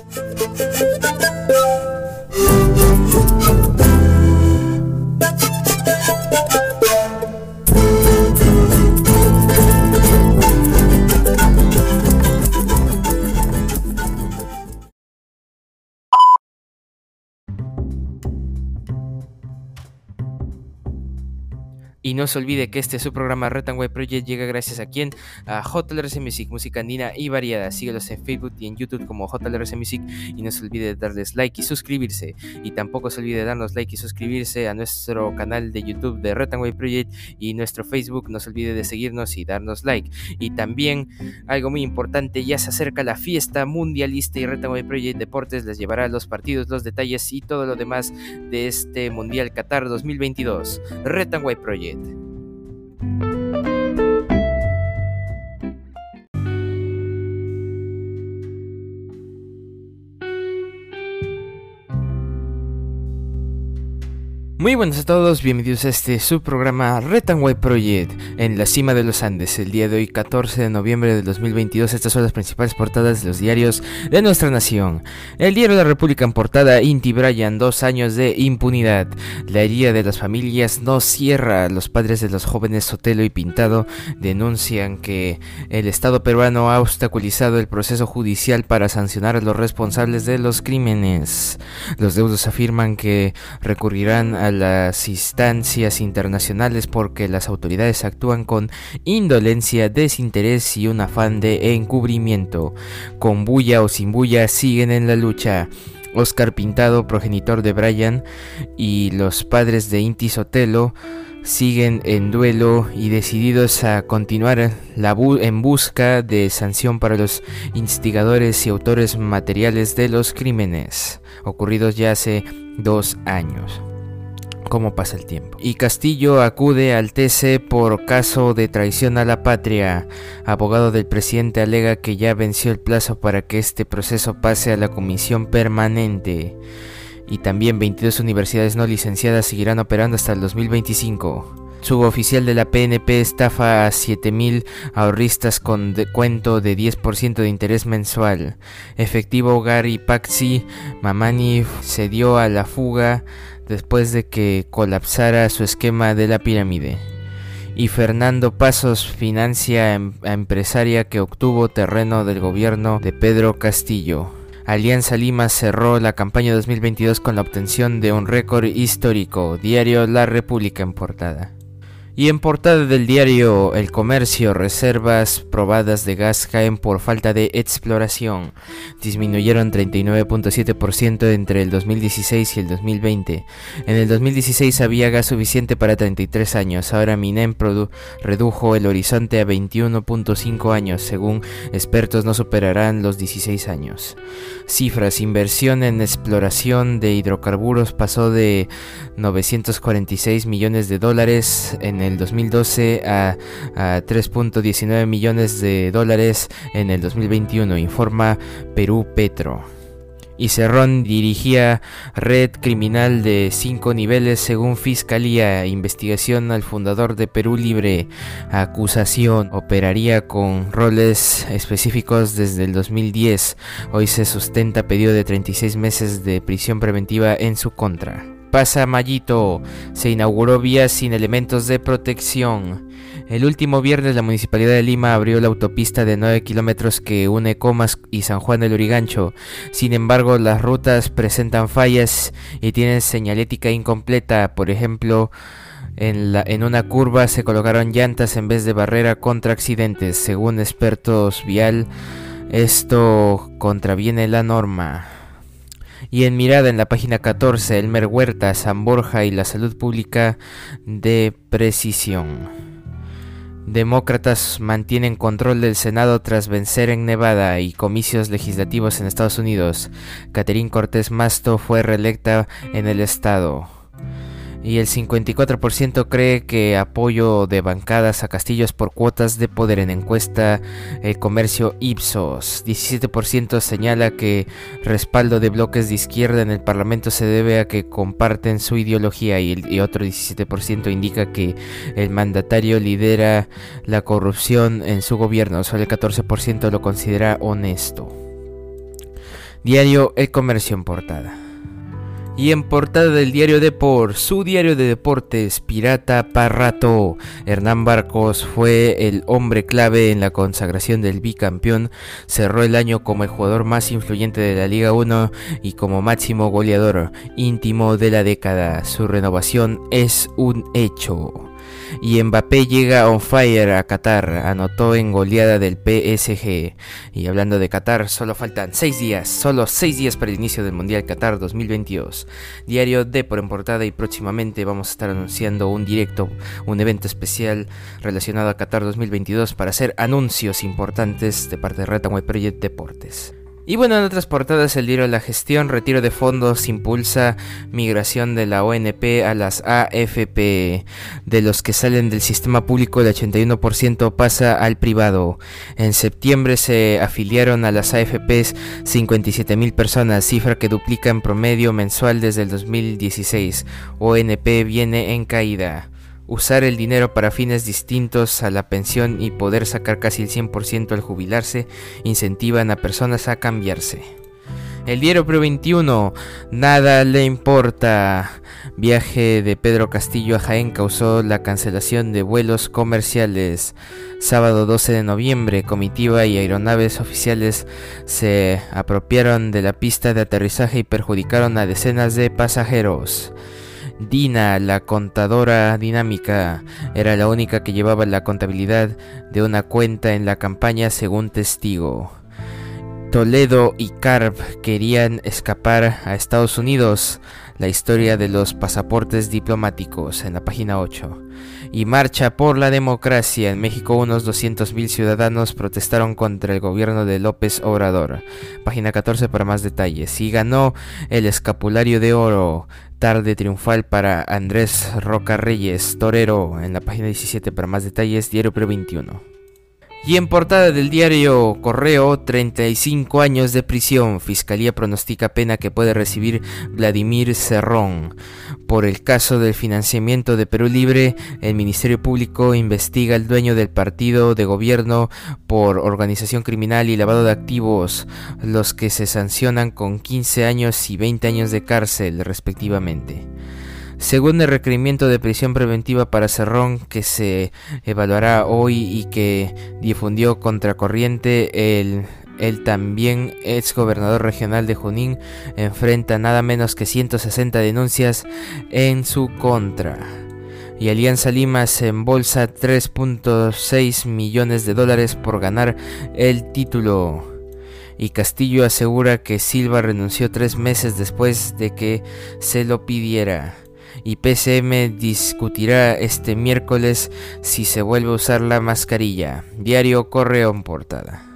Thank you. Y no se olvide que este su programa Retanway Project llega gracias a quien? A JLRC Music, música andina y variada. Síguelos en Facebook y en YouTube como JLRC Music y no se olvide de darles like y suscribirse. Y tampoco se olvide de darnos like y suscribirse a nuestro canal de YouTube de Retanway Project y nuestro Facebook. No se olvide de seguirnos y darnos like. Y también algo muy importante, ya se acerca la fiesta mundialista y Retanway Project Deportes les llevará los partidos, los detalles y todo lo demás de este Mundial Qatar 2022. Retanway Project. it. Muy buenas a todos, bienvenidos a este subprograma Retanway Project en la cima de los Andes. El día de hoy, 14 de noviembre de 2022, estas son las principales portadas de los diarios de nuestra nación. El diario de la República en portada, Inti Bryan, dos años de impunidad. La herida de las familias no cierra. Los padres de los jóvenes Sotelo y Pintado denuncian que el Estado peruano ha obstaculizado el proceso judicial para sancionar a los responsables de los crímenes. Los deudos afirman que recurrirán a las instancias internacionales porque las autoridades actúan con indolencia, desinterés y un afán de encubrimiento. Con bulla o sin bulla siguen en la lucha. Oscar Pintado, progenitor de Brian, y los padres de Inti Sotelo siguen en duelo y decididos a continuar la en busca de sanción para los instigadores y autores materiales de los crímenes ocurridos ya hace dos años cómo pasa el tiempo. Y Castillo acude al TC por caso de traición a la patria. Abogado del presidente alega que ya venció el plazo para que este proceso pase a la comisión permanente. Y también 22 universidades no licenciadas seguirán operando hasta el 2025. Suboficial de la PNP estafa a 7.000 ahorristas con cuento de 10% de interés mensual. Efectivo Gary Paxi Mamani se dio a la fuga después de que colapsara su esquema de la pirámide. Y Fernando Pasos financia em-, a empresaria que obtuvo terreno del gobierno de Pedro Castillo. Alianza Lima cerró la campaña 2022 con la obtención de un récord histórico. Diario La República en portada. Y en portada del diario El Comercio, reservas probadas de gas caen por falta de exploración. Disminuyeron 39.7% entre el 2016 y el 2020. En el 2016 había gas suficiente para 33 años. Ahora Minem redujo el horizonte a 21.5 años. Según expertos no superarán los 16 años. Cifras. Inversión en exploración de hidrocarburos pasó de 946 millones de dólares en el el 2012 a, 3.19 millones de dólares en el 2021, informa Perú Petro. Y Cerrón dirigía red criminal de cinco niveles según Fiscalía, investigación al fundador de Perú Libre, acusación, operaría con roles específicos desde el 2010, hoy se sustenta pedido de 36 meses de prisión preventiva en su contra. Pasa Mayito. Se inauguró vías sin elementos de protección. El último viernes la Municipalidad de Lima abrió la autopista de 9 kilómetros que une Comas y San Juan del Urigancho. Sin embargo, las rutas presentan fallas y tienen señalética incompleta. Por ejemplo, en, la, en una curva se colocaron llantas en vez de barrera contra accidentes. Según expertos vial, esto contraviene la norma. Y en mirada en la página 14, Elmer Huerta, San Borja y la salud pública de precisión. Demócratas mantienen control del Senado tras vencer en Nevada y comicios legislativos en Estados Unidos. Catherine Cortés Masto fue reelecta en el estado y el 54% cree que apoyo de bancadas a Castillos por cuotas de poder en encuesta El Comercio Ipsos. 17% señala que respaldo de bloques de izquierda en el Parlamento se debe a que comparten su ideología y, y otro 17% indica que el mandatario lidera la corrupción en su gobierno. Solo el 14% lo considera honesto. Diario El Comercio en portada. Y en portada del diario Deport, su diario de deportes, Pirata Parrato. Hernán Barcos fue el hombre clave en la consagración del bicampeón. Cerró el año como el jugador más influyente de la Liga 1 y como máximo goleador íntimo de la década. Su renovación es un hecho. Y Mbappé llega on fire a Qatar, anotó en goleada del PSG. Y hablando de Qatar, solo faltan 6 días, solo 6 días para el inicio del Mundial Qatar 2022. Diario D por en portada y próximamente vamos a estar anunciando un directo, un evento especial relacionado a Qatar 2022 para hacer anuncios importantes de parte de Retaway Project Deportes. Y bueno, en otras portadas el diario La Gestión, retiro de fondos, impulsa migración de la ONP a las AFP. De los que salen del sistema público, el 81% pasa al privado. En septiembre se afiliaron a las AFPs 57 mil personas, cifra que duplica en promedio mensual desde el 2016. ONP viene en caída usar el dinero para fines distintos a la pensión y poder sacar casi el 100% al jubilarse incentivan a personas a cambiarse. El diario Pro 21, nada le importa. Viaje de Pedro Castillo a Jaén causó la cancelación de vuelos comerciales. Sábado 12 de noviembre, comitiva y aeronaves oficiales se apropiaron de la pista de aterrizaje y perjudicaron a decenas de pasajeros. Dina, la contadora dinámica, era la única que llevaba la contabilidad de una cuenta en la campaña según testigo. Toledo y Carp querían escapar a Estados Unidos. La historia de los pasaportes diplomáticos en la página 8. Y marcha por la democracia. En México unos 200.000 ciudadanos protestaron contra el gobierno de López Obrador. Página 14 para más detalles. Y ganó el escapulario de oro. Tarde triunfal para Andrés Roca Reyes, torero, en la página 17 para más detalles, Diario Pre 21. Y en portada del diario Correo, 35 años de prisión. Fiscalía pronostica pena que puede recibir Vladimir Cerrón. Por el caso del financiamiento de Perú Libre, el Ministerio Público investiga al dueño del partido de gobierno por organización criminal y lavado de activos, los que se sancionan con 15 años y 20 años de cárcel respectivamente. Según el requerimiento de prisión preventiva para Cerrón que se evaluará hoy y que difundió Contracorriente, el, el también ex gobernador regional de Junín enfrenta nada menos que 160 denuncias en su contra. Y Alianza Lima se embolsa 3.6 millones de dólares por ganar el título. Y Castillo asegura que Silva renunció tres meses después de que se lo pidiera y PCM discutirá este miércoles si se vuelve a usar la mascarilla. Diario Correo en portada.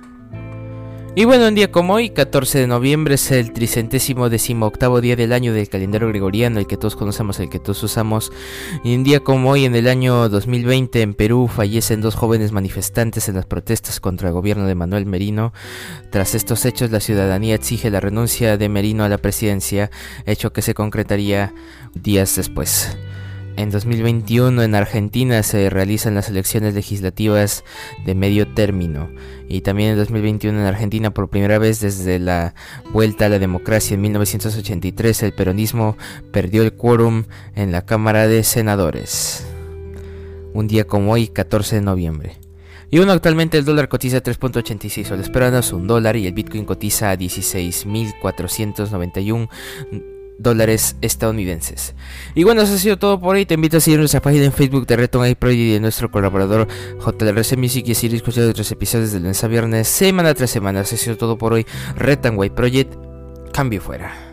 Y bueno, un día como hoy, 14 de noviembre, es el tricentésimo decimoctavo día del año del calendario gregoriano, el que todos conocemos, el que todos usamos. Y un día como hoy, en el año 2020, en Perú, fallecen dos jóvenes manifestantes en las protestas contra el gobierno de Manuel Merino. Tras estos hechos, la ciudadanía exige la renuncia de Merino a la presidencia, hecho que se concretaría días después. En 2021 en Argentina se realizan las elecciones legislativas de medio término y también en 2021 en Argentina por primera vez desde la vuelta a la democracia en 1983 el peronismo perdió el quórum en la Cámara de Senadores. Un día como hoy, 14 de noviembre. Y bueno, actualmente el dólar cotiza 3.86 soles peruanos, un dólar, y el Bitcoin cotiza a 16.491 dólares estadounidenses. Y bueno, eso ha sido todo por hoy. Te invito a seguir nuestra página en Facebook de Reton A Project y de nuestro colaborador JLRC Music y seguir escuchando otros episodios de lunes a viernes, semana tras semana. Eso ha sido todo por hoy. Reton Project, cambio fuera.